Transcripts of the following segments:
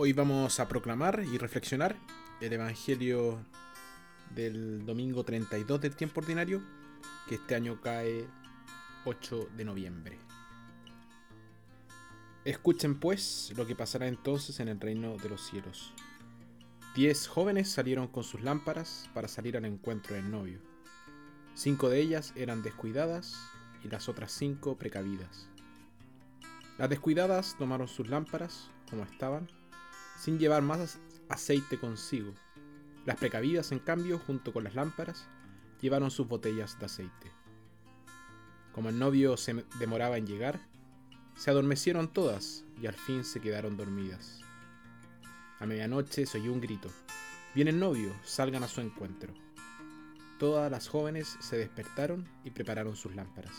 Hoy vamos a proclamar y reflexionar el Evangelio del domingo 32 del tiempo ordinario, que este año cae 8 de noviembre. Escuchen pues lo que pasará entonces en el reino de los cielos. Diez jóvenes salieron con sus lámparas para salir al encuentro del novio. Cinco de ellas eran descuidadas y las otras cinco precavidas. Las descuidadas tomaron sus lámparas, como estaban, sin llevar más aceite consigo. Las precavidas, en cambio, junto con las lámparas, llevaron sus botellas de aceite. Como el novio se demoraba en llegar, se adormecieron todas y al fin se quedaron dormidas. A medianoche se oyó un grito. Viene el novio, salgan a su encuentro. Todas las jóvenes se despertaron y prepararon sus lámparas.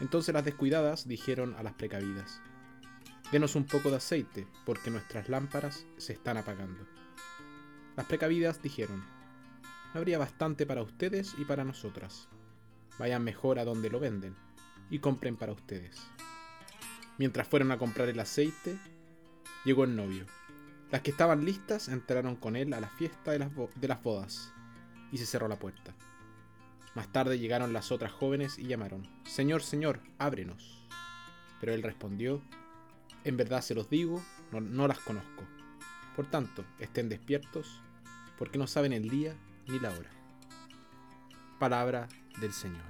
Entonces las descuidadas dijeron a las precavidas, Denos un poco de aceite, porque nuestras lámparas se están apagando. Las precavidas dijeron, habría bastante para ustedes y para nosotras. Vayan mejor a donde lo venden y compren para ustedes. Mientras fueron a comprar el aceite, llegó el novio. Las que estaban listas entraron con él a la fiesta de las, de las bodas y se cerró la puerta. Más tarde llegaron las otras jóvenes y llamaron, Señor, Señor, ábrenos. Pero él respondió, en verdad se los digo, no, las conozco. Por tanto, estén despiertos, porque no saben el día ni la hora. Palabra del Señor.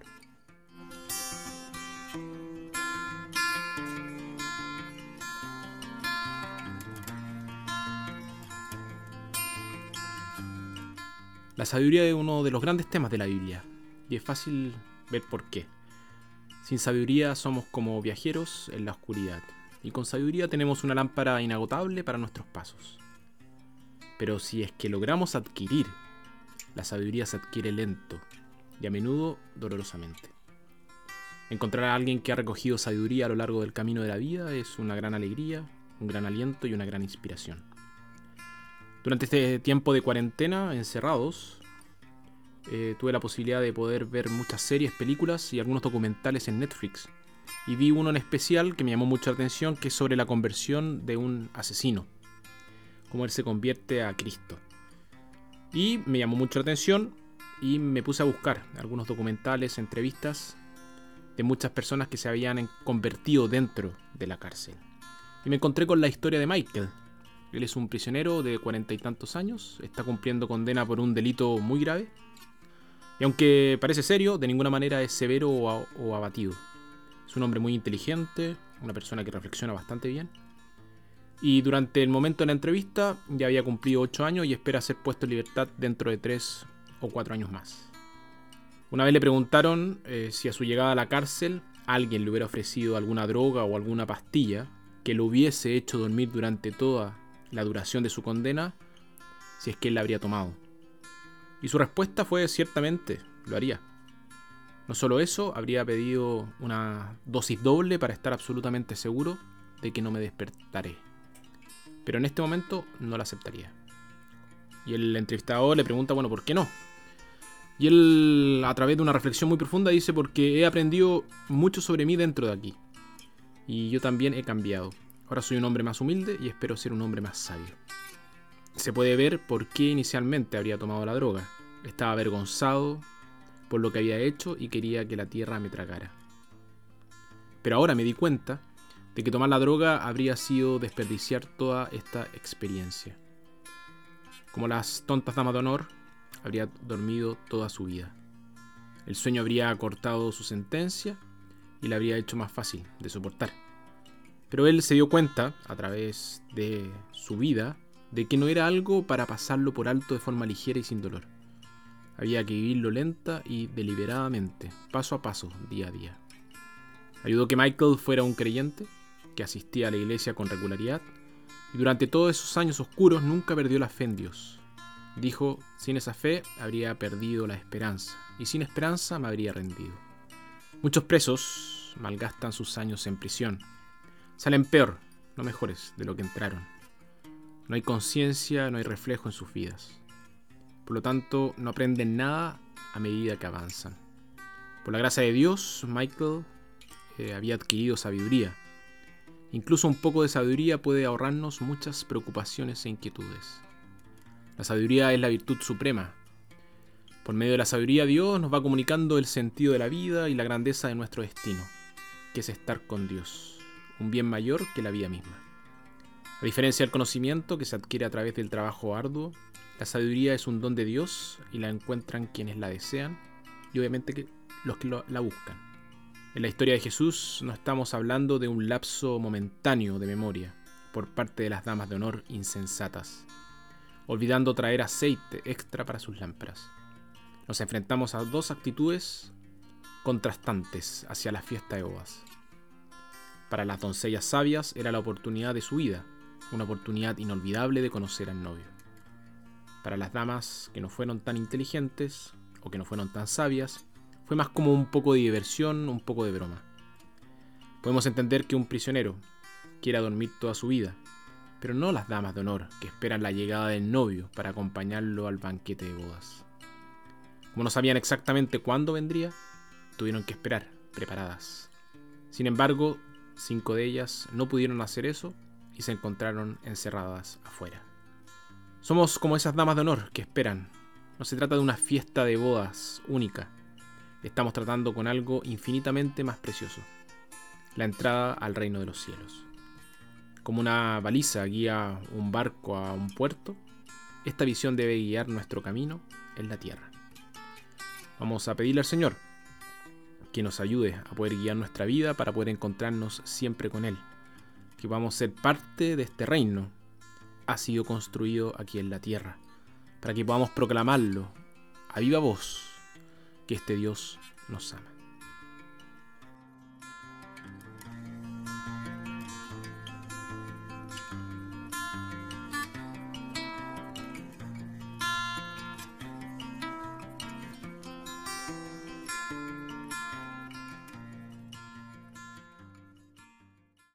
La sabiduría es uno de los grandes temas de la Biblia, y es fácil ver por qué. Sin sabiduría somos como viajeros en la oscuridad y con sabiduría tenemos una lámpara inagotable para nuestros pasos. Pero si es que logramos adquirir, la sabiduría se adquiere lento y a menudo dolorosamente. Encontrar a alguien que ha recogido sabiduría a lo largo del camino de la vida es una gran alegría, un gran aliento y una gran inspiración. Durante este tiempo de cuarentena, encerrados, eh, tuve la posibilidad de poder ver muchas series, películas y algunos documentales en Netflix y vi uno en especial que me llamó mucha atención, que es sobre la conversión de un asesino, cómo él se convierte a Cristo. Y me llamó mucho la atención y me puse a buscar algunos documentales, entrevistas de muchas personas que se habían convertido dentro de la cárcel. Y me encontré con la historia de Michael. Él es un prisionero de cuarenta y tantos años, está cumpliendo condena por un delito muy grave. Y aunque parece serio, de ninguna manera es severo o abatido. Es un hombre muy inteligente, una persona que reflexiona bastante bien. Y durante el momento de la entrevista ya había cumplido 8 años y espera ser puesto en libertad dentro de 3 o 4 años más. Una vez le preguntaron eh, si a su llegada a la cárcel alguien le hubiera ofrecido alguna droga o alguna pastilla que lo hubiese hecho dormir durante toda la duración de su condena, si es que él la habría tomado. Y su respuesta fue ciertamente, lo haría. No solo eso, habría pedido una dosis doble para estar absolutamente seguro de que no me despertaré. Pero en este momento no la aceptaría. Y el entrevistador le pregunta, bueno, ¿por qué no? Y él, a través de una reflexión muy profunda, dice, porque he aprendido mucho sobre mí dentro de aquí. Y yo también he cambiado. Ahora soy un hombre más humilde y espero ser un hombre más sabio. Se puede ver por qué inicialmente habría tomado la droga. Estaba avergonzado, por lo que había hecho y quería que la tierra me tragara. Pero ahora me di cuenta de que tomar la droga habría sido desperdiciar toda esta experiencia. Como las tontas damas de honor, habría dormido toda su vida. El sueño habría acortado su sentencia y la habría hecho más fácil de soportar. Pero él se dio cuenta, a través de su vida, de que no era algo para pasarlo por alto de forma ligera y sin dolor. Había que vivirlo lenta y deliberadamente, paso a paso, día a día. Ayudó que Michael fuera un creyente, que asistía a la iglesia con regularidad, y durante todos esos años oscuros nunca perdió la fe en Dios. Dijo, sin esa fe habría perdido la esperanza, y sin esperanza me habría rendido. Muchos presos malgastan sus años en prisión. Salen peor, no mejores, de lo que entraron. No hay conciencia, no hay reflejo en sus vidas. Por lo tanto, no aprenden nada a medida que avanzan. Por la gracia de Dios, Michael eh, había adquirido sabiduría. Incluso un poco de sabiduría puede ahorrarnos muchas preocupaciones e inquietudes. La sabiduría es la virtud suprema. Por medio de la sabiduría Dios nos va comunicando el sentido de la vida y la grandeza de nuestro destino, que es estar con Dios, un bien mayor que la vida misma. A diferencia del conocimiento que se adquiere a través del trabajo arduo, la sabiduría es un don de Dios y la encuentran quienes la desean y obviamente los que la buscan. En la historia de Jesús no estamos hablando de un lapso momentáneo de memoria por parte de las damas de honor insensatas, olvidando traer aceite extra para sus lámparas. Nos enfrentamos a dos actitudes contrastantes hacia la fiesta de bodas. Para las doncellas sabias era la oportunidad de su vida, una oportunidad inolvidable de conocer al novio. Para las damas que no fueron tan inteligentes o que no fueron tan sabias, fue más como un poco de diversión, un poco de broma. Podemos entender que un prisionero quiera dormir toda su vida, pero no las damas de honor que esperan la llegada del novio para acompañarlo al banquete de bodas. Como no sabían exactamente cuándo vendría, tuvieron que esperar, preparadas. Sin embargo, cinco de ellas no pudieron hacer eso y se encontraron encerradas afuera. Somos como esas damas de honor que esperan. No se trata de una fiesta de bodas única, estamos tratando con algo infinitamente más precioso, la entrada al reino de los cielos. Como una baliza guía un barco a un puerto, esta visión debe guiar nuestro camino en la tierra. Vamos a pedirle al Señor que nos ayude a poder guiar nuestra vida para poder encontrarnos siempre con Él, que vamos a ser parte de este reino, ha sido construido aquí en la tierra, para que podamos proclamarlo a viva voz que este Dios nos ama.